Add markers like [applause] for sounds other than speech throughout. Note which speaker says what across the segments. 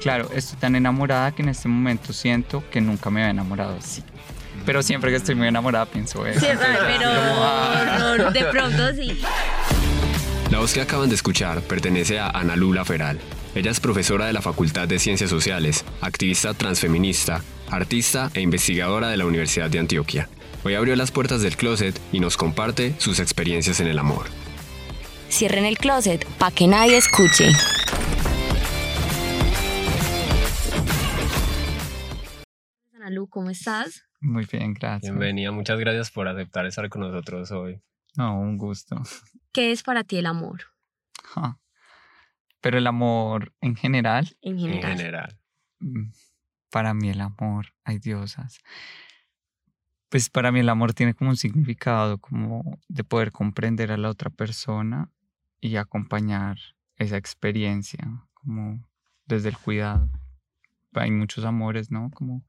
Speaker 1: Claro, estoy tan enamorada que en este momento siento que nunca me había enamorado así. Pero siempre que estoy muy enamorada pienso eso.
Speaker 2: Sí, pero [laughs] no, de pronto sí.
Speaker 3: La voz que acaban de escuchar pertenece a Ana Lula Feral. Ella es profesora de la Facultad de Ciencias Sociales, activista transfeminista, artista e investigadora de la Universidad de Antioquia. Hoy abrió las puertas del closet y nos comparte sus experiencias en el amor.
Speaker 2: Cierren el closet para que nadie escuche. Ana Lu, ¿cómo estás?
Speaker 1: Muy bien, gracias.
Speaker 3: Bienvenida, muchas gracias por aceptar estar con nosotros hoy.
Speaker 1: No, un gusto. [laughs]
Speaker 2: ¿Qué es para ti el amor?
Speaker 1: Pero el amor en general.
Speaker 2: En general.
Speaker 3: En general.
Speaker 1: Mm, para mí el amor, hay diosas. Pues para mí el amor tiene como un significado como de poder comprender a la otra persona y acompañar esa experiencia, como desde el cuidado. Hay muchos amores, ¿no? Como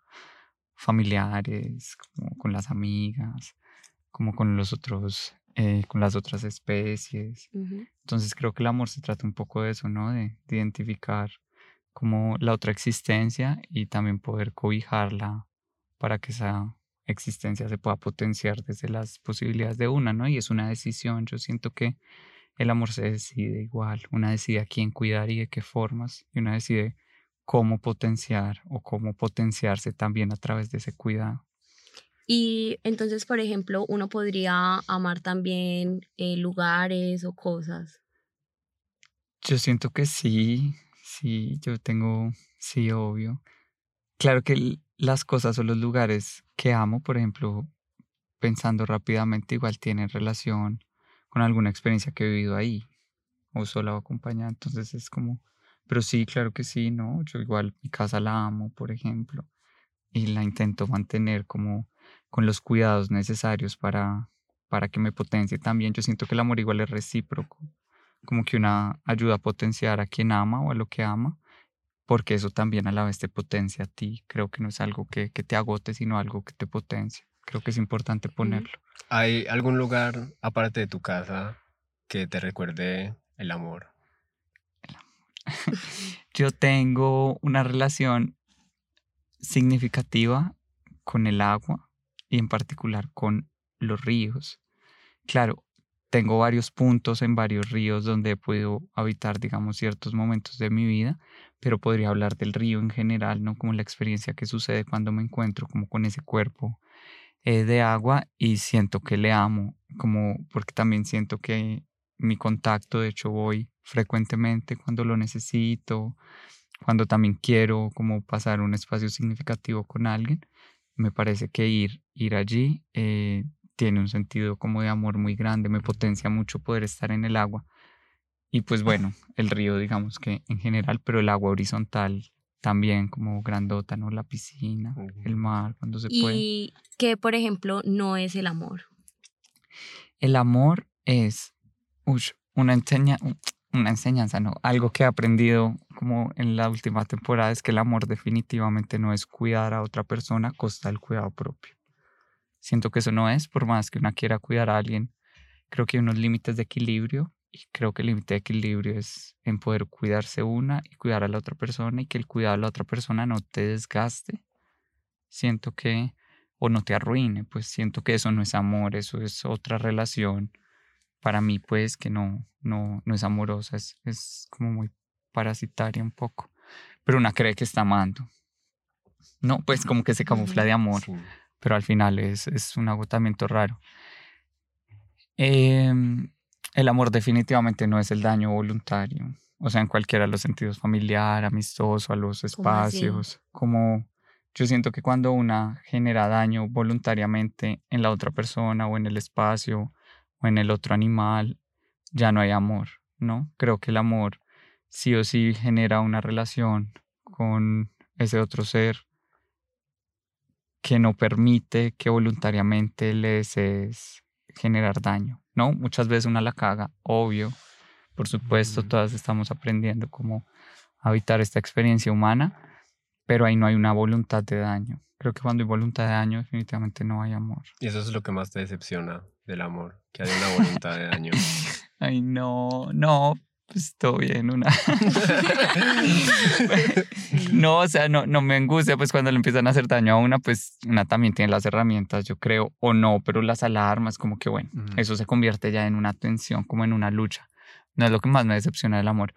Speaker 1: familiares, como con las amigas, como con los otros, eh, con las otras especies. Entonces creo que el amor se trata un poco de eso, ¿no? De, de, identificar como la otra existencia y también poder cobijarla para que esa existencia se pueda potenciar desde las posibilidades de una, ¿no? Y es una decisión. Yo siento que el amor se decide igual. Una decide a quién cuidar y de qué formas, y una decide cómo potenciar o cómo potenciarse también a través de ese cuidado.
Speaker 2: Y entonces, por ejemplo, uno podría amar también eh, lugares o cosas.
Speaker 1: Yo siento que sí, sí, yo tengo, sí, obvio. Claro que las cosas o los lugares que amo, por ejemplo, pensando rápidamente, igual tienen relación con alguna experiencia que he vivido ahí, o sola o acompañada, entonces es como, pero sí, claro que sí, ¿no? Yo igual mi casa la amo, por ejemplo, y la intento mantener como con los cuidados necesarios para, para que me potencie también. Yo siento que el amor igual es recíproco, como que una ayuda a potenciar a quien ama o a lo que ama, porque eso también a la vez te potencia a ti. Creo que no es algo que, que te agote, sino algo que te potencia. Creo que es importante ponerlo.
Speaker 3: ¿Hay algún lugar aparte de tu casa que te recuerde el amor? [laughs]
Speaker 1: Yo tengo una relación significativa con el agua y en particular con los ríos. Claro, tengo varios puntos en varios ríos donde he podido habitar, digamos, ciertos momentos de mi vida, pero podría hablar del río en general, ¿no? Como la experiencia que sucede cuando me encuentro como con ese cuerpo eh, de agua y siento que le amo, como porque también siento que mi contacto, de hecho voy frecuentemente cuando lo necesito, cuando también quiero como pasar un espacio significativo con alguien, me parece que ir, ir allí eh, tiene un sentido como de amor muy grande, me potencia mucho poder estar en el agua. Y pues bueno, el río digamos que en general, pero el agua horizontal también como grandota, ¿no? La piscina, el mar, cuando se puede.
Speaker 2: ¿Y qué, por ejemplo, no es el amor?
Speaker 1: El amor es una, enseña, una enseñanza, ¿no? Algo que he aprendido como en la última temporada es que el amor definitivamente no es cuidar a otra persona a costa del cuidado propio. Siento que eso no es, por más que una quiera cuidar a alguien, creo que hay unos límites de equilibrio y creo que el límite de equilibrio es en poder cuidarse una y cuidar a la otra persona y que el cuidado a la otra persona no te desgaste. Siento que, o no te arruine, pues siento que eso no es amor, eso es otra relación. Para mí, pues, que no, no, no es amorosa, es, es como muy parasitaria un poco. Pero una cree que está amando. No, pues como que se camufla de amor, pero al final es, es un agotamiento raro. Eh, el amor definitivamente no es el daño voluntario. O sea, en cualquiera de los sentidos, familiar, amistoso, a los espacios. Como yo siento que cuando una genera daño voluntariamente en la otra persona o en el espacio o en el otro animal, ya no hay amor, ¿no? Creo que el amor sí o sí genera una relación con ese otro ser que no permite que voluntariamente le desees generar daño. ¿no? Muchas veces una la caga, obvio. Por supuesto, todas estamos aprendiendo cómo habitar esta experiencia humana, pero ahí no hay una voluntad de daño. Creo que cuando hay voluntad de daño, definitivamente no hay amor.
Speaker 3: Y eso es lo que más te decepciona del amor, que hay una voluntad de daño. [laughs]
Speaker 1: Ay, no, no, pues todo bien, una. [laughs] no, o sea, no, no me angustia, pues cuando le empiezan a hacer daño a una, pues una también tiene las herramientas, yo creo, o no, pero las alarmas, como que bueno, eso se convierte ya en una tensión, como en una lucha. No es lo que más me decepciona del amor.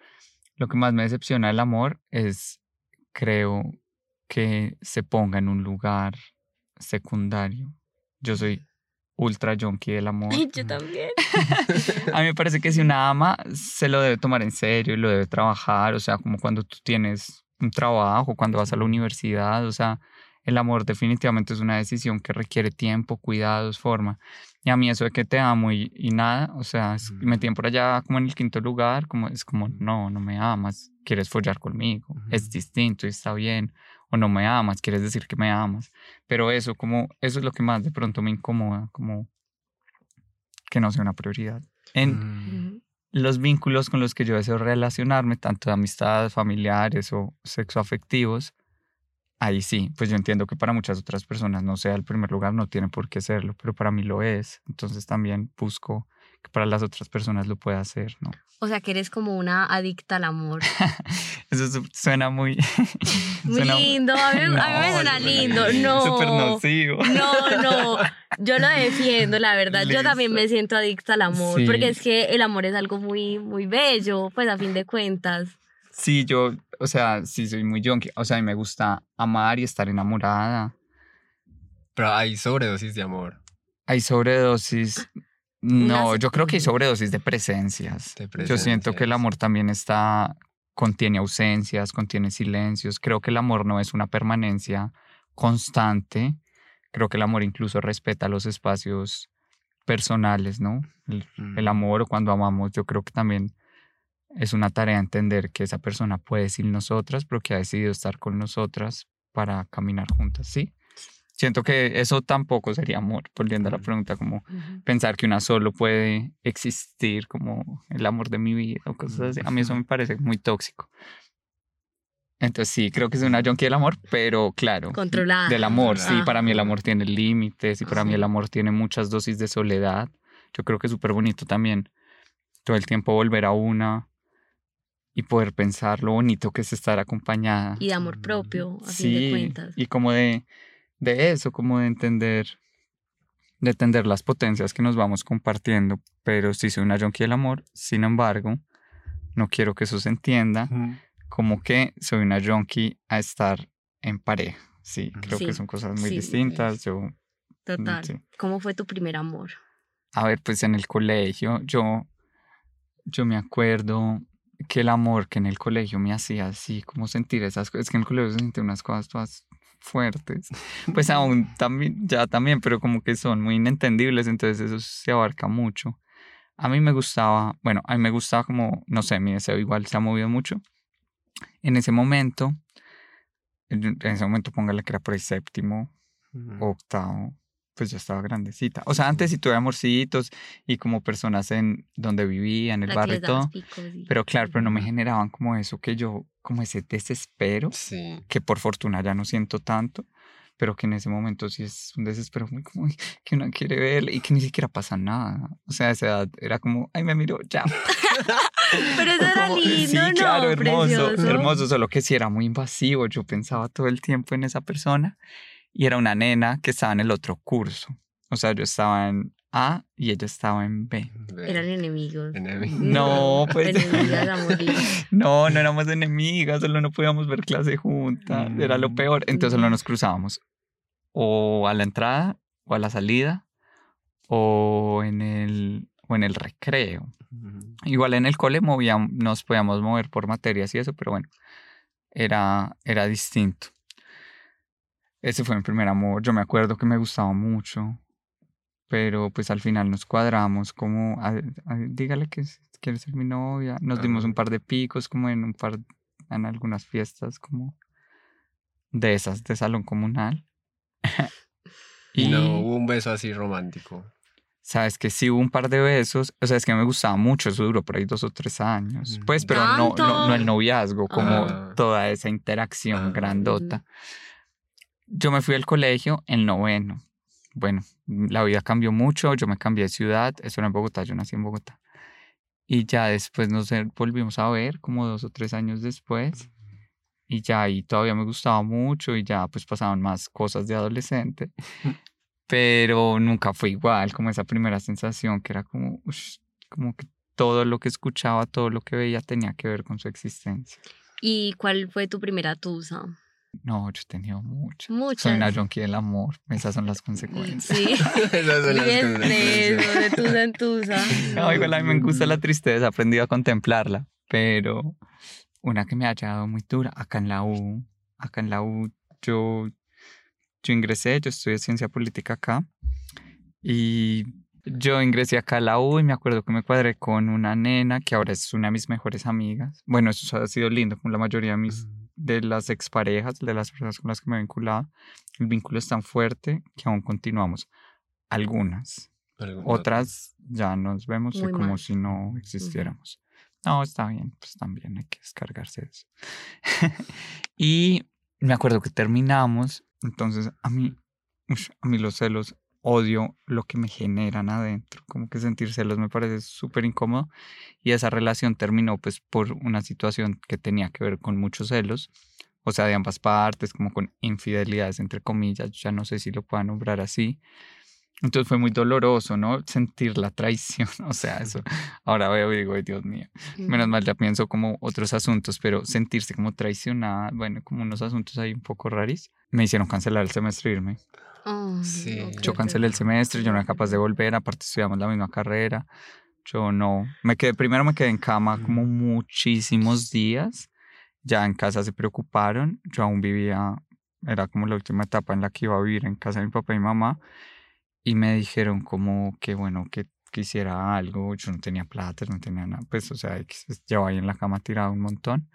Speaker 1: Lo que más me decepciona del amor es, creo, que se ponga en un lugar secundario. Yo soy ultra junkie del amor.
Speaker 2: Yo también. [laughs]
Speaker 1: a mí me parece que si una ama se lo debe tomar en serio y lo debe trabajar, o sea, como cuando tú tienes un trabajo, cuando vas a la universidad, o sea, el amor definitivamente es una decisión que requiere tiempo, cuidados, forma. Y a mí eso de que te amo y, nada, o sea, me tienen por allá como en el quinto lugar, como es como, no, no me amas, quieres follar conmigo, es distinto y está bien, o no me amas, quieres decir que me amas. Pero eso, como, eso es lo que más de pronto me incomoda, como que no sea una prioridad. En mm. los vínculos con los que yo deseo relacionarme, tanto de amistades, familiares o sexoafectivos, ahí sí, pues yo entiendo que para muchas otras personas no sea el primer lugar, no tiene por qué serlo, pero para mí lo es. Entonces también busco que para las otras personas lo pueda hacer, ¿no?
Speaker 2: O sea, que eres como una adicta al amor. [laughs]
Speaker 1: Eso suena muy... [laughs]
Speaker 2: muy lindo, a mí, me [laughs] suena lindo. No.
Speaker 1: Súper nocivo.
Speaker 2: No, no, yo lo defiendo, la verdad. Yo también me siento adicta al amor, porque es que el amor es algo muy, muy bello, pues a fin de cuentas.
Speaker 1: Sí, yo, o sea, sí soy muy junkie. O sea, a mí me gusta amar y estar enamorada.
Speaker 3: Pero hay sobredosis de amor.
Speaker 1: Hay sobredosis. No, yo creo que hay sobredosis de presencias. Yo siento que el amor también está, contiene ausencias, contiene silencios. Creo que el amor no es una permanencia constante. Creo que el amor incluso respeta los espacios personales, ¿no? El, el mm. amor o cuando amamos, yo creo que también es una tarea entender que esa persona puede sin nosotras, pero que ha decidido estar con nosotras para caminar juntas, ¿sí? Siento que eso tampoco sería amor, volviendo a la pregunta, como pensar que una solo puede existir como el amor de mi vida o cosas así. A mí eso me parece muy tóxico. Entonces sí, creo que es una junkie del amor, pero claro.
Speaker 2: Controlada.
Speaker 1: Del amor, sí, para mí el amor tiene límites y para mí el amor tiene muchas dosis de soledad. Yo creo que es súper bonito también todo el tiempo volver a una, y poder pensar lo bonito que es estar acompañada.
Speaker 2: Y de amor propio, a fin de cuentas.
Speaker 1: Y como de, de eso, como de entender, de entender las potencias que nos vamos compartiendo. Pero sí soy una junkie del amor, sin embargo, no quiero que eso se entienda como que soy una junkie a estar en pareja. Sí, creo que son cosas muy distintas. Yo, mm,
Speaker 2: Total. ¿Cómo fue tu primer amor?
Speaker 1: A ver, pues en el colegio, yo, yo me acuerdo que el amor que en el colegio me hacía así, como sentir esas cosas, es que en el colegio se siente unas cosas todas fuertes, pues aún también, ya también, pero como que son muy inentendibles, entonces eso se abarca mucho. A mí me gustaba, bueno, a mí me gustaba como, no sé, mi deseo igual se ha movido mucho. En ese momento, en ese momento póngale que era por el séptimo, octavo, pues ya estaba grandecita. O sea, antes sí tuve amorcitos y como personas en donde vivía, en el barrio y todo. Pero claro, pero no me generaban como eso que yo, como ese desespero, que por fortuna ya no siento tanto, pero que en ese momento sí es un desespero muy como que uno quiere ver y que ni siquiera pasa nada. O sea, a esa edad era como, ay, me miro, ya. [laughs]
Speaker 2: pero eso era lindo, sí,
Speaker 1: claro, hermoso, hermoso, solo que sí era muy invasivo. Yo pensaba todo el tiempo en esa persona y era una nena que estaba en el otro curso. O sea, yo estaba en A y ella estaba en B.
Speaker 2: Eran enemigos.
Speaker 1: No, pues. [laughs] no, no éramos enemigas, solo no podíamos ver clase juntas. Era lo mm. peor. Entonces solo nos cruzábamos. O a la entrada, o a la salida, o en el, o en el recreo. Igual en el cole movíamos, nos podíamos mover por materias y eso, pero bueno, era, era distinto. Ese fue mi primer amor. Yo me acuerdo que me gustaba mucho, pero pues al final nos cuadramos como, dígale que quiere ser mi novia. Nos dimos un par de picos como en un par, en algunas fiestas como de esas de salón comunal. [laughs]
Speaker 3: y no hubo un beso así romántico.
Speaker 1: Sabes que sí hubo un par de besos, o sea, es que me gustaba mucho, eso duró por ahí dos o tres años, pues, pero no, no, el noviazgo, como ah. toda esa interacción ah. grandota. Yo me fui al colegio en noveno. Bueno, la vida cambió mucho, yo me cambié de ciudad, eso era en Bogotá, yo nací en Bogotá. Y ya después nos volvimos a ver, como dos o tres años después. Y ya ahí todavía me gustaba mucho y ya pues pasaban más cosas de adolescente. [laughs] Pero nunca fue igual, como esa primera sensación que era como, como que todo lo que escuchaba, todo lo que veía tenía que ver con su existencia.
Speaker 2: ¿Y cuál fue tu primera tusa?
Speaker 1: No, yo he tenido muchas. Muchas. Soy una junkie del amor. Esas son las [laughs] consecuencias. [laughs] Sí.
Speaker 2: Esas son las consecuencias. de tusa en tusa. [laughs]
Speaker 1: No, igual a mí me gusta la tristeza. He aprendido a contemplarla. Pero una que me ha dado muy dura, acá en la U. Acá en la U yo, yo ingresé, yo estudié ciencia política acá. Y yo ingresé acá a la U y me acuerdo que me cuadré con una nena que ahora es una de mis mejores amigas. Bueno, eso ha sido lindo con la mayoría de mis de las exparejas, de las personas con las que me he vinculado, el vínculo es tan fuerte que aún continuamos. Algunas. Otras ya nos vemos como si no existiéramos. No, está bien, pues también hay que descargarse eso. [laughs] y me acuerdo que terminamos, entonces a mí, a mí los celos odio lo que me generan adentro, como que sentir celos me parece súper incómodo y esa relación terminó pues por una situación que tenía que ver con muchos celos, o sea, de ambas partes, como con infidelidades entre comillas, ya no sé si lo puedo nombrar así. Entonces fue muy doloroso, ¿no? Sentir la traición, [laughs] o sea, eso. Ahora veo y digo, Dios mío, menos mal ya pienso como otros asuntos, pero sentirse como traicionada, bueno, como unos asuntos ahí un poco raris, me hicieron cancelar el semestre e irme sí. Yo cancelé el semestre, yo no era capaz de volver, aparte estudiamos la misma carrera. Yo no, me quedé, primero me quedé en cama como muchísimos días. Ya en casa se preocuparon. Yo aún vivía, era como la última etapa en la que iba a vivir en casa de mi papá y mamá. Y me dijeron como que bueno, que quisiera algo. Yo no tenía plata, no tenía nada. Pues, o sea, llevaba ahí en la cama tirado un montón.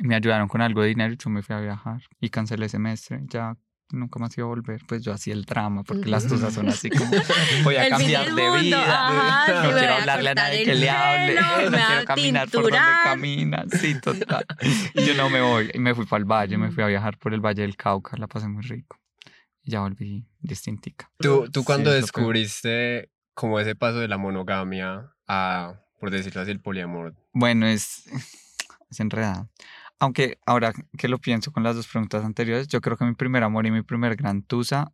Speaker 1: Me ayudaron con algo de dinero y yo me fui a viajar. Y cancelé semestre. Ya nunca más iba a volver, pues yo hacía el drama, porque las cosas son así como [laughs] voy a cambiar de vida, [laughs] no quiero hablarle a nadie que le hable, [laughs] no quiero caminar por donde camina, sí, total. Y yo no me voy, y me fui para el valle, me fui a viajar por el Valle del Cauca, la pasé muy rico. Ya volví distintica.
Speaker 3: ¿Tú, tú cuando descubriste como ese paso de la monogamia a, por decirlo así, el poliamor?
Speaker 1: Bueno, es, es enredado. Aunque ahora que lo pienso con las dos preguntas anteriores, yo creo que mi primer amor y mi primer gran tusa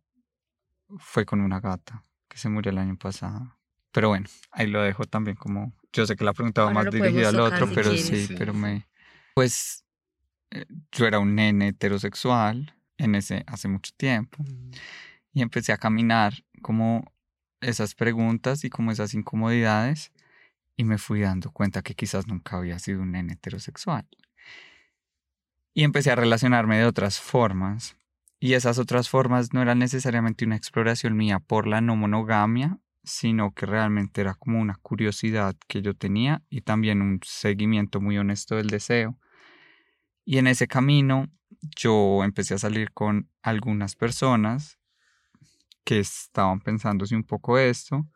Speaker 1: fue con una gata que se murió el año pasado. Pero bueno, ahí lo dejo también como... Yo sé que la pregunta va más dirigida al otro, pero sí, pero me... Pues eh, yo era un nene heterosexual en ese hace mucho tiempo mm. y empecé a caminar como esas preguntas y como esas incomodidades y me fui dando cuenta que quizás nunca había sido un nene heterosexual. Y empecé a relacionarme de otras formas. Y esas otras formas no eran necesariamente una exploración mía por la no monogamia, sino que realmente era como una curiosidad que yo tenía y también un seguimiento muy honesto del deseo. Y en ese camino yo empecé a salir con algunas personas que estaban pensándose un poco esto,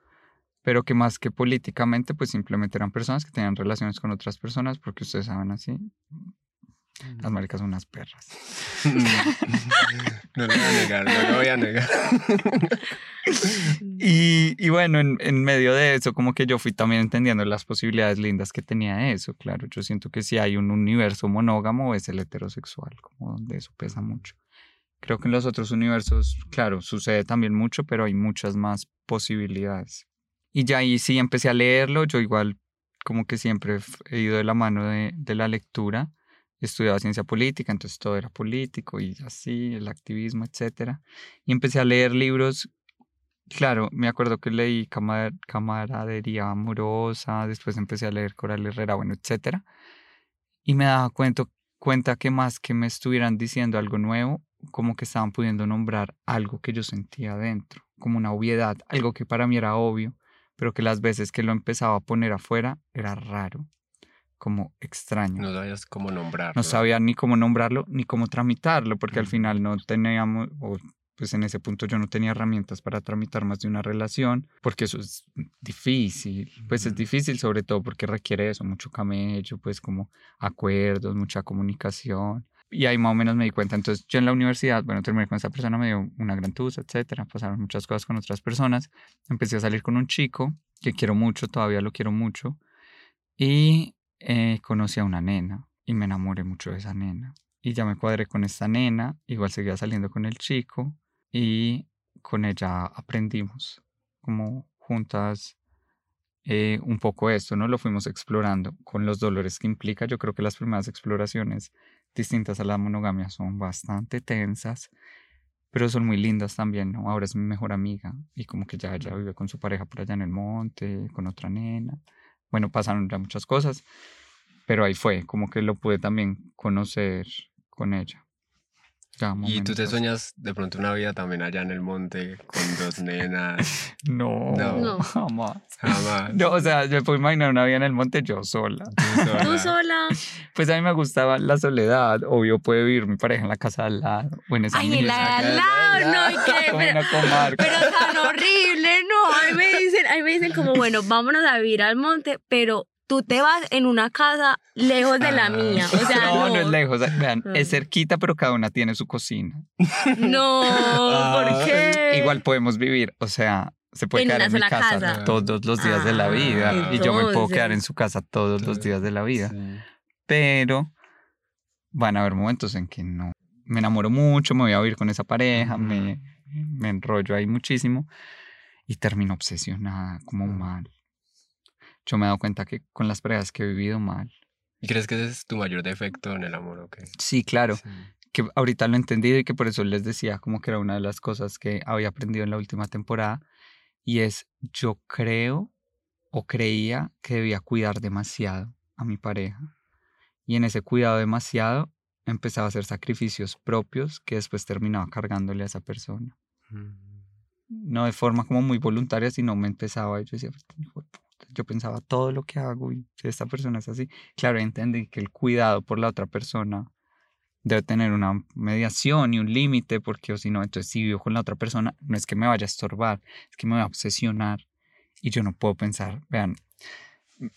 Speaker 1: pero que más que políticamente, pues simplemente eran personas que tenían relaciones con otras personas, porque ustedes saben así, las maricas son unas perras. [laughs]
Speaker 3: no lo voy a negar, no lo voy a negar. [laughs]
Speaker 1: y, y, bueno, en, en, medio de eso, como que yo fui también entendiendo las posibilidades lindas que tenía eso. Claro, yo siento que si hay un universo monógamo es el heterosexual, como donde eso pesa mucho. Creo que en los otros universos, claro, sucede también mucho, pero hay muchas más posibilidades. Y ya ahí sí empecé a leerlo, yo igual como que siempre he ido de la mano de, de la lectura estudiaba ciencia política, entonces todo era político y así, el activismo, etc. Y empecé a leer libros, claro, me acuerdo que leí Camaradería Amorosa, después empecé a leer Coral Herrera, bueno, etc. Y me daba cuenta, cuenta que más que me estuvieran diciendo algo nuevo, como que estaban pudiendo nombrar algo que yo sentía dentro, como una obviedad, algo que para mí era obvio, pero que las veces que lo empezaba a poner afuera era raro como extraño.
Speaker 3: No sabías cómo nombrarlo.
Speaker 1: No sabía ni cómo nombrarlo ni cómo tramitarlo, porque al final no teníamos, o pues en ese punto yo no tenía herramientas para tramitar más de una relación, porque eso es difícil, pues es difícil sobre todo porque requiere eso, mucho camello, pues como acuerdos, mucha comunicación. Y ahí más o menos me di cuenta. Entonces yo en la universidad, bueno, terminé con esa persona, me dio una gran tusa, etcétera. Pasaron muchas cosas con otras personas. Empecé a salir con un chico que quiero mucho, todavía lo quiero mucho Y eh, conocí a una nena y me enamoré mucho de esa nena. Y ya me cuadré con esta nena, igual seguía saliendo con el chico y con ella aprendimos como juntas eh, un poco esto, ¿no? Lo fuimos explorando con los dolores que implica. Yo creo que las primeras exploraciones distintas a la monogamia son bastante tensas, pero son muy lindas también, ¿no? Ahora es mi mejor amiga y como que ya, ya vive con su pareja por allá en el monte, con otra nena. Bueno, pasaron ya muchas cosas, pero ahí fue, como que lo pude también conocer con ella.
Speaker 3: ¿Y tú te sueñas de pronto una vida también allá en el monte con dos [laughs] nenas?
Speaker 1: No, no, jamás. Jamás. No, o sea, yo puedo imaginar una vida en el monte yo sola.
Speaker 2: ¿Tú sola?
Speaker 1: Pues a mí me gustaba la soledad. Obvio, puede vivir mi pareja en la casa al lado. O en esa
Speaker 2: Ay, en la al lado, no, ¿qué? [laughs] Pero, pero tan horrible, no. Ahí me dicen, ahí me dicen como, bueno, vámonos a vivir al monte, pero tú te vas en una casa lejos de la ah. mía. O sea,
Speaker 1: no, no, es lejos. Vean, es ah. cerquita, pero cada una tiene su cocina.
Speaker 2: No, ¿por ah. qué?
Speaker 1: Igual podemos vivir, o sea, se puede quedar en mi casa, todos los días de la vida. Y yo me puedo quedar en su casa todos los días de la vida. Pero van a haber momentos en que no. Me enamoro mucho, me voy a vivir con esa pareja, me, me enrollo ahí muchísimo y termino obsesionada, como mal yo me he dado cuenta que con las parejas que he vivido mal.
Speaker 3: ¿Y crees que ese es tu mayor defecto en el amor o qué?
Speaker 1: Sí, claro. Que ahorita lo he entendido y que por eso les decía como que era una de las cosas que había aprendido en la última temporada. Y es, yo creo o creía que debía cuidar demasiado a mi pareja. Y en ese cuidado demasiado empezaba a hacer sacrificios propios que después terminaba cargándole a esa persona. Mm. No de forma como muy voluntaria, sino me empezaba, yo decía, yo pensaba todo lo que hago y esta persona es así, claro, entendí que el cuidado por la otra persona debe tener una mediación y un límite, porque o si no, entonces si vivo con la otra persona, no es que me vaya a estorbar, es que me va a obsesionar y yo no puedo pensar, vean,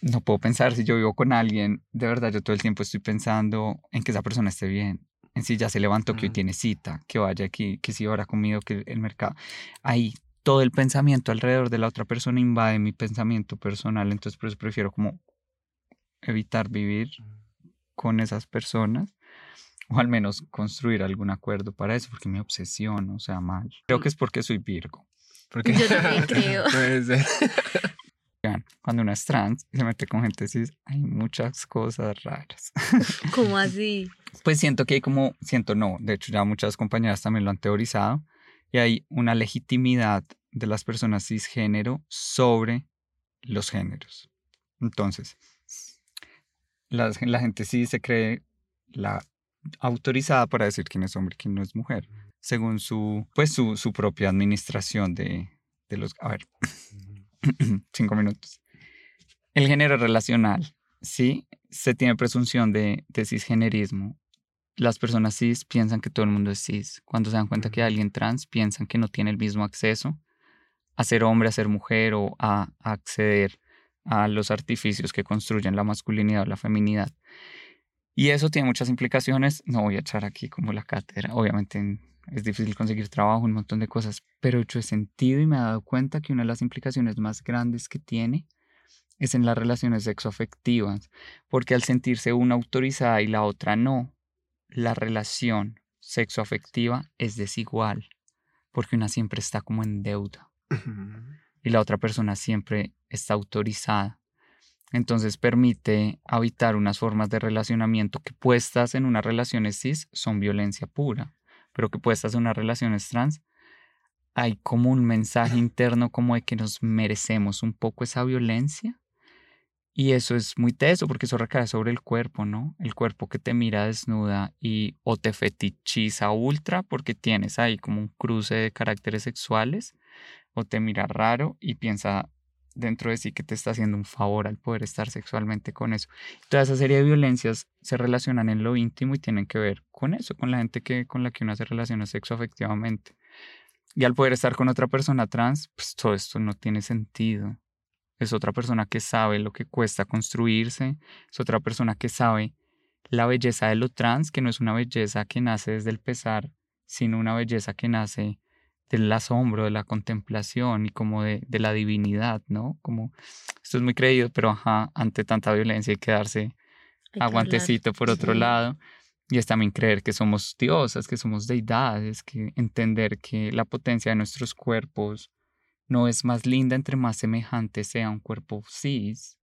Speaker 1: no puedo pensar si yo vivo con alguien, de verdad yo todo el tiempo estoy pensando en que esa persona esté bien, en si ya se levantó, que hoy tiene cita, que vaya aquí, que si ahora comido, que el mercado. Ahí todo el pensamiento alrededor de la otra persona invade mi pensamiento personal, entonces por eso prefiero como evitar vivir con esas personas o al menos construir algún acuerdo para eso, porque me obsesiono, o sea, mal. Creo que es porque soy Virgo. Porque... [laughs]
Speaker 2: Yo también [laughs] creo. [laughs]
Speaker 1: Cuando uno es trans y se mete con gente cis, hay muchas cosas raras.
Speaker 2: ¿Cómo así?
Speaker 1: Pues siento que hay como, siento no, de hecho ya muchas compañeras también lo han teorizado, y hay una legitimidad de las personas cisgénero sobre los géneros. Entonces, la, gente sí se cree la autorizada para decir quién es hombre y quién no es mujer, según su, pues su, su propia administración de, de los... A ver, [clears throat] cinco minutos. El género relacional, sí, se tiene presunción de, de cisgenerismo las personas cis piensan que todo el mundo es cis. Cuando se dan cuenta que alguien trans, piensan que no tiene el mismo acceso a ser hombre, a ser mujer o a, acceder a los artificios que construyen la masculinidad o la feminidad. Y eso tiene muchas implicaciones. No voy a echar aquí como la cátedra. Obviamente es difícil conseguir trabajo, un montón de cosas, pero yo he sentido y me he dado cuenta que una de las implicaciones más grandes que tiene es en las relaciones sexoafectivas, porque al sentirse una autorizada y la otra no, la relación sexoafectiva es desigual, porque una siempre está como en deuda y la otra persona siempre está autorizada. Entonces permite habitar unas formas de relacionamiento que puestas en unas relaciones cis son violencia pura, pero que puestas en unas relaciones trans hay como un mensaje [clears throat] interno como de que nos merecemos un poco esa violencia y eso es muy teso porque eso recae sobre el cuerpo, ¿no? El cuerpo que te mira desnuda y o te fetichiza ultra porque tienes ahí como un cruce de caracteres sexuales o te mira raro y piensa dentro de sí que te está haciendo un favor al poder estar sexualmente con eso. Toda esa serie de violencias se relacionan en lo íntimo y tienen que ver con eso, con la gente que, con la que uno se relaciona sexoafectivamente. Y al poder estar con otra persona trans, pues todo esto no tiene sentido es otra persona que sabe lo que cuesta construirse, es otra persona que sabe la belleza de lo trans, que no es una belleza que nace desde el pesar, sino una belleza que nace del asombro, de la contemplación y como de, de, la divinidad, ¿no? Como esto es muy creído, pero ajá, ante tanta violencia hay que darse aguantecito por otro lado. Y es también creer que somos diosas, que somos deidades, que entender que la potencia de nuestros cuerpos no es más linda entre más semejante sea un cuerpo cis,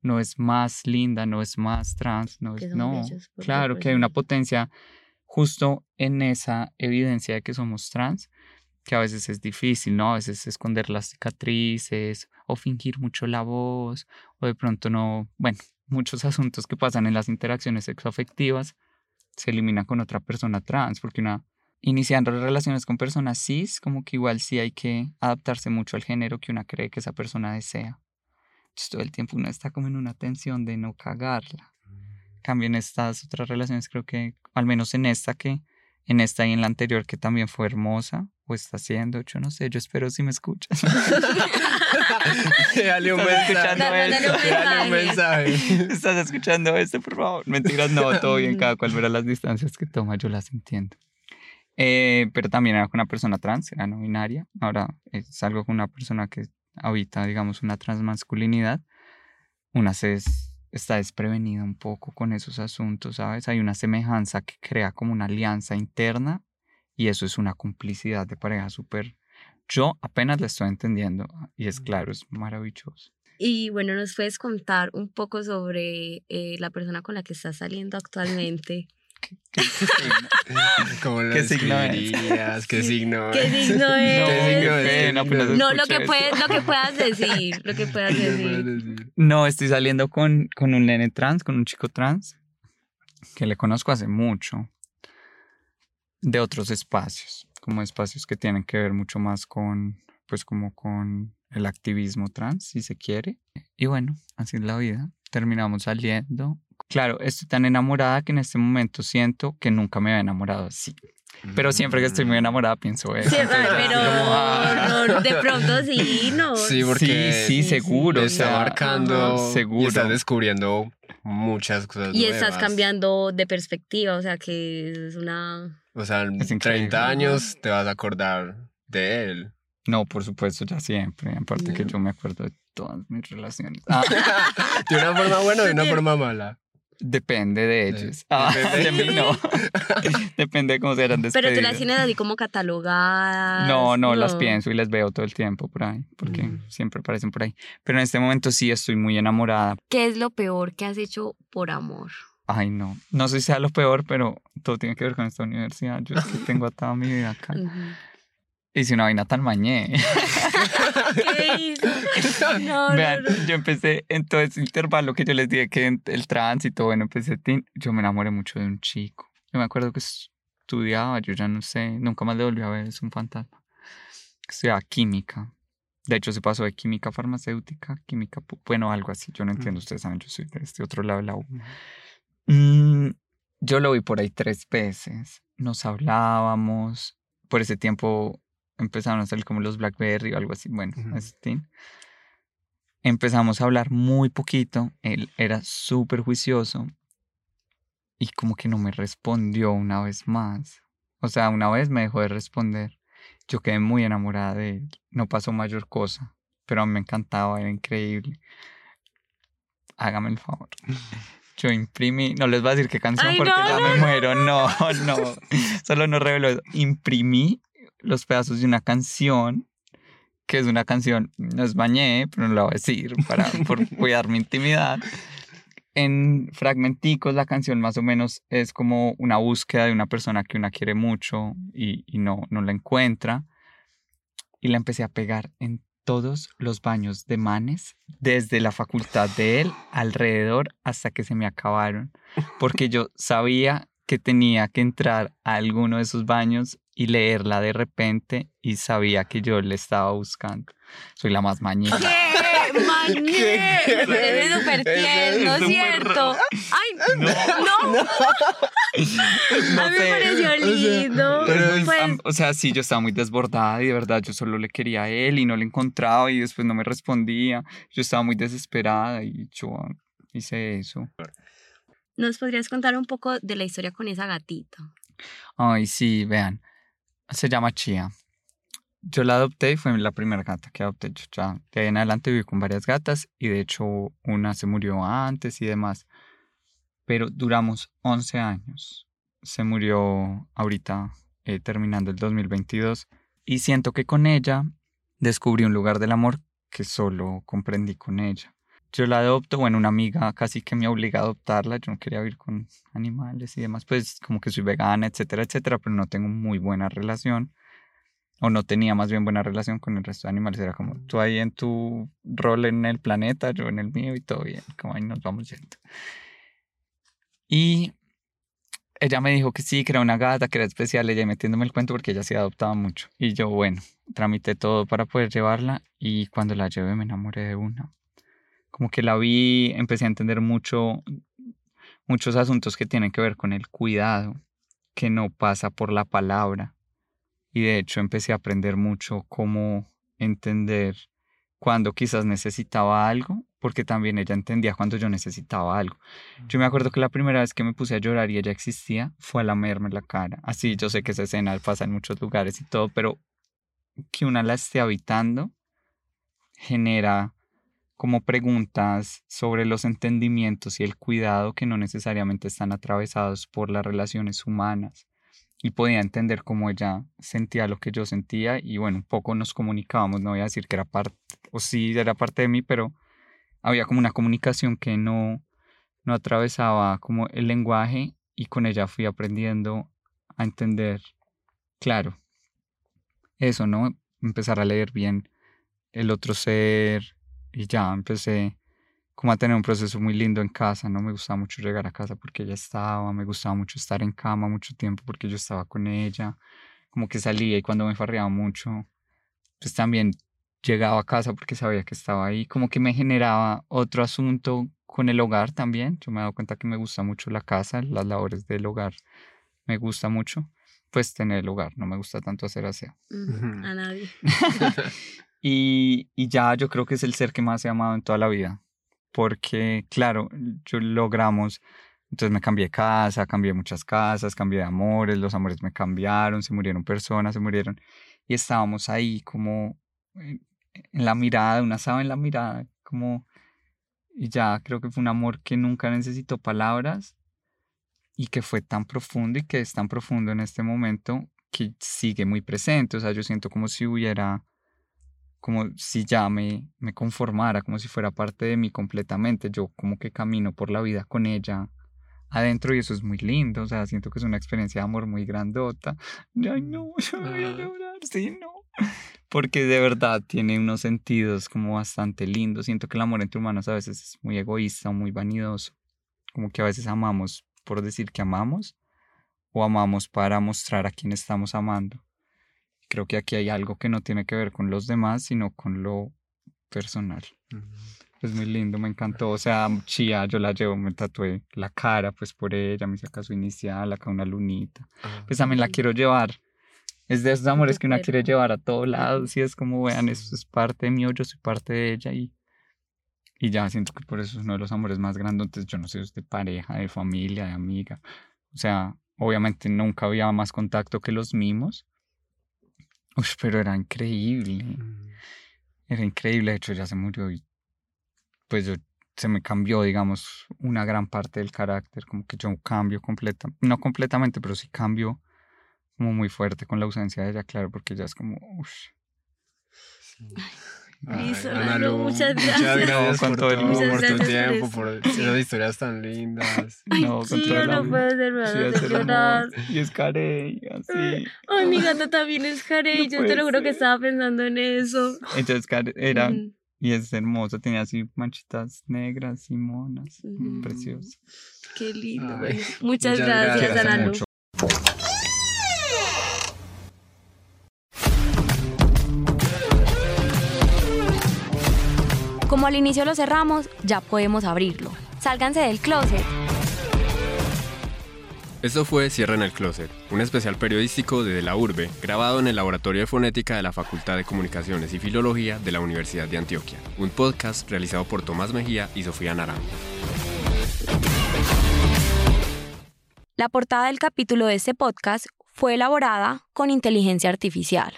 Speaker 1: no es más linda, no es más trans, no es, no, claro que hay una potencia justo en esa evidencia de que somos trans, que a veces es difícil, ¿no? A veces esconder las cicatrices o fingir mucho la voz o de pronto no, bueno, [laughs] muchos asuntos que pasan en las interacciones sexoafectivas se eliminan con otra persona trans, porque una iniciando relaciones con personas cis, como que igual sí hay que adaptarse mucho al género que una cree que esa persona desea. Entonces todo el tiempo uno está como en una tensión de no cagarla cambio en estas otras relaciones, creo que, al menos en esta que, en esta y en la anterior que también fue hermosa, o está siendo, yo no sé, yo espero si me escuchas. [laughs] [laughs]
Speaker 4: Dale un mensaje. un mensaje. [laughs]
Speaker 1: ¿Estás escuchando esto, por favor? Mentiras, no, todo bien, cada cual verá las distancias que toma, yo las entiendo. Eh, pero también era con una persona trans, era no binaria. Ahora es algo con una persona que habita, digamos, una transmasculinidad. Una es está desprevenida un poco con esos asuntos, ¿sabes? Hay una semejanza que crea como una alianza interna y eso es una complicidad de pareja súper... Yo apenas la estoy entendiendo y es claro, es maravilloso.
Speaker 2: Y bueno, ¿nos puedes contar un poco sobre eh, la persona con la que estás saliendo actualmente? [laughs]
Speaker 4: ¿Cómo lo ¿Qué signo es? ¿Qué signo
Speaker 2: ¿Qué [laughs] signo es? ¿Qué signo es? No, pues no lo, que puedes, lo que puedas decir. Lo que puedas [laughs] decir.
Speaker 1: No, estoy saliendo con, con un nene trans, con un chico trans, que le conozco hace mucho, de otros espacios, como espacios que tienen que ver mucho más con, pues como con el activismo trans, si se quiere. Y bueno, así es la vida. Terminamos saliendo, Claro, estoy tan enamorada que en este momento siento que nunca me había enamorado así. Pero siempre que estoy muy enamorada pienso eso.
Speaker 2: Sí, pero ah". de pronto sí, ¿no?
Speaker 4: Sí, porque
Speaker 1: sí, sí, seguro.
Speaker 4: Está marcando, seguro. Y estás descubriendo muchas cosas
Speaker 2: Y estás cambiando de perspectiva, o sea que es una...
Speaker 4: O sea, en 30 años te vas a acordar de él.
Speaker 1: No, por supuesto, ya siempre. Aparte que yo me acuerdo de todas mis relaciones. [laughs] Ah.
Speaker 4: de una forma buena o de una forma mala.
Speaker 1: Depende de ellos. Ah, de mí no. [laughs] Depende de cómo serán despedidos.
Speaker 2: Pero tú las tienes así como catalogadas.
Speaker 1: No, no, las pienso y las veo todo el tiempo por ahí, porque mm. siempre aparecen por ahí. Pero en este momento sí estoy muy enamorada.
Speaker 2: ¿Qué es lo peor que has hecho por amor?
Speaker 1: Ay, no. No sé si sea lo peor, pero todo tiene que ver con esta universidad. Yo es que tengo atado mi vida acá. Hice una vaina tan mañé. [laughs]
Speaker 2: ¿Qué
Speaker 1: No, Vean, yo empecé en todo ese intervalo que yo les dije que el tránsito, bueno, empecé, yo me enamoré mucho de un chico. Yo me acuerdo que estudiaba, yo ya no sé, nunca más le volví a ver, es un fantasma. Estudiaba química. De hecho, se pasó de química farmacéutica, química, bueno, algo así. Yo no entiendo, ustedes saben, yo soy de este otro lado de la U. Mm, yo lo vi por ahí tres veces. Nos hablábamos. Por ese tiempo empezaron a salir como los Blackberry o algo así. Bueno, Empezamos a hablar muy poquito. Él era súper juicioso y como que no me respondió una vez más. O sea, una vez me dejó de responder. Yo quedé muy enamorada de él. No pasó mayor cosa, pero me encantaba, era increíble. Hágame el favor. Yo imprimí, no les voy a decir qué canción porque ya me muero. No, [laughs] no, solo no revelo eso. Imprimí los pedazos de una canción, que es una canción, no es bañé, pero no la voy a decir para, [laughs] por cuidar mi intimidad. En fragmenticos la canción más o menos es como una búsqueda de una persona que una quiere mucho y, y no, no la encuentra. Y la empecé a pegar en todos los baños de manes, desde la facultad de él alrededor hasta que se me acabaron, porque yo sabía que tenía que entrar a alguno de esos baños y leerla de repente y sabía que yo le estaba buscando. Soy la más mañita.
Speaker 2: ¿Qué? ¡Mañé! [laughs] Eres súper tierno, ¿cierto? ¡Ay! No. ¡No! [laughs] no. [laughs] a mí me pareció lindo.
Speaker 1: Pues o sea, sí, yo estaba muy desbordada y de verdad yo solo le quería a él y no le encontraba y después no me respondía. Yo estaba muy desesperada y yo hice eso.
Speaker 2: ¿Nos podrías contar un poco de la historia con esa gatita?
Speaker 1: Ay, sí, vean. Se llama Chia. yo la adopté y fue la primera gata que adopté. Yo ya de ahí en adelante viví con varias gatas y de hecho una se murió antes y demás. Pero duramos 11 años. Se murió ahorita eh, terminando el 2022 y siento que con ella descubrí un lugar del amor que solo comprendí con ella. Yo la adopto, bueno, una amiga casi que me obliga a adoptarla, yo no quería vivir con animales y demás, pues como que soy vegana, etcétera, etcétera, pero no tengo muy buena relación o no tenía más bien buena relación con el resto de animales. Era como tú ahí en tu rol en el planeta, yo en el mío y todo bien, como ahí nos vamos yendo. Y ella me dijo que sí, que era una gata, que era especial, ella metiéndome el cuento porque ella se adoptaba mucho. Y yo, bueno, tramité todo para poder llevarla y cuando la llevé me enamoré de una. Como que la vi, empecé a entender mucho, muchos asuntos que tienen que ver con el cuidado, que no pasa por la palabra, y de hecho empecé a aprender mucho cómo entender cuando quizás necesitaba algo, porque también ella entendía cuando yo necesitaba algo. Yo me acuerdo que la primera vez que me puse a llorar y ella existía fue a lamerme la cara. Así, yo sé que esa escena pasa en muchos lugares y todo, pero que una la esté habitando genera como preguntas sobre los entendimientos y el cuidado que no necesariamente están atravesados por las relaciones humanas y podía entender cómo ella sentía lo que yo sentía y bueno, un poco nos comunicábamos, no voy a decir que era parte, o sí era parte de mí, pero había como una comunicación que no, no atravesaba como el lenguaje y con ella fui aprendiendo a entender, claro, eso, ¿no? Empezar a leer bien el otro ser y ya empecé como a tener un proceso muy lindo en casa, ¿no? Me gustaba mucho llegar a casa porque ella estaba, me gustaba mucho estar en cama mucho tiempo porque yo estaba con ella, como que salía y cuando me farreaba mucho, pues también llegaba a casa porque sabía que estaba ahí, como que me generaba otro asunto con el hogar también, yo me he dado cuenta que me gusta mucho la casa, las labores del hogar, me gusta mucho, pues tener el hogar, no me gusta tanto hacer aseo.
Speaker 2: a nadie. [laughs] [laughs]
Speaker 1: y, y ya yo creo que es el ser que más he amado en toda la vida porque, claro, yo logramos, entonces me cambié de casa, cambié muchas casas, cambié de amores, los amores me cambiaron, se murieron personas, se murieron, y estábamos ahí como en, la mirada, una sábana en la mirada, como, y ya creo que fue un amor que nunca necesitó palabras y que fue tan profundo y que es tan profundo en este momento que sigue muy presente, o sea, yo siento como si hubiera como si ya me, me conformara, como si fuera parte de mí completamente. Yo como que camino por la vida con ella adentro y eso es muy lindo, o sea, siento que es una experiencia de amor muy grandota. Ay, no, [laughs] yo voy a llorar, sí, no. Porque de verdad tiene unos sentidos como bastante lindos. Siento que el amor entre humanos a veces es muy egoísta o muy vanidoso. Como que a veces amamos por decir que amamos o amamos para mostrar a quién estamos amando creo que aquí hay algo que no tiene que ver con los demás, sino con lo personal. Es muy lindo, me encantó. O [laughs] sea, Chía, yo la llevo, me tatué la cara, pues por ella, me saca su inicial, acá una lunita. Ah, pues también la quiero llevar. Es de esos amores que una quiere llevar a todos lados y es como, vean, eso es parte de mí yo soy parte de ella y, y ya siento que por eso es uno de los amores más grandes. Yo no sé, es de pareja, de familia, de amiga. O sea, obviamente nunca había más contacto que los mimos, pero era increíble. Mm. Era increíble. De hecho, ya se murió y pues yo, se me cambió, digamos, una gran parte del carácter. Como que yo cambio completa, no completamente, pero sí cambio como muy fuerte con la ausencia de ella, claro, porque ya es como, uff.
Speaker 2: Listo, muchas gracias. Muchas
Speaker 4: gracias por, todo, por tu tiempo, por, esas historias tan lindas. [laughs]
Speaker 2: no, sí, no puede ser verdad.
Speaker 1: Y es carey, así.
Speaker 2: Ay, mi [laughs] gata también es carey. yo te lo juro que estaba pensando en eso.
Speaker 1: Entonces, era. Y es hermoso, tenía así manchitas negras y monas. Precioso.
Speaker 2: Qué lindo. muchas, gracias, gracias Como al inicio lo cerramos, ya podemos abrirlo. Sálganse del closet.
Speaker 3: Esto fue Cierra en el Closet, un especial periodístico de, de la Urbe, grabado en el Laboratorio de Fonética de la Facultad de Comunicaciones y Filología de la Universidad de Antioquia. Un podcast realizado por Tomás Mejía y Sofía Naranjo.
Speaker 2: La portada del capítulo de este podcast fue elaborada con inteligencia artificial.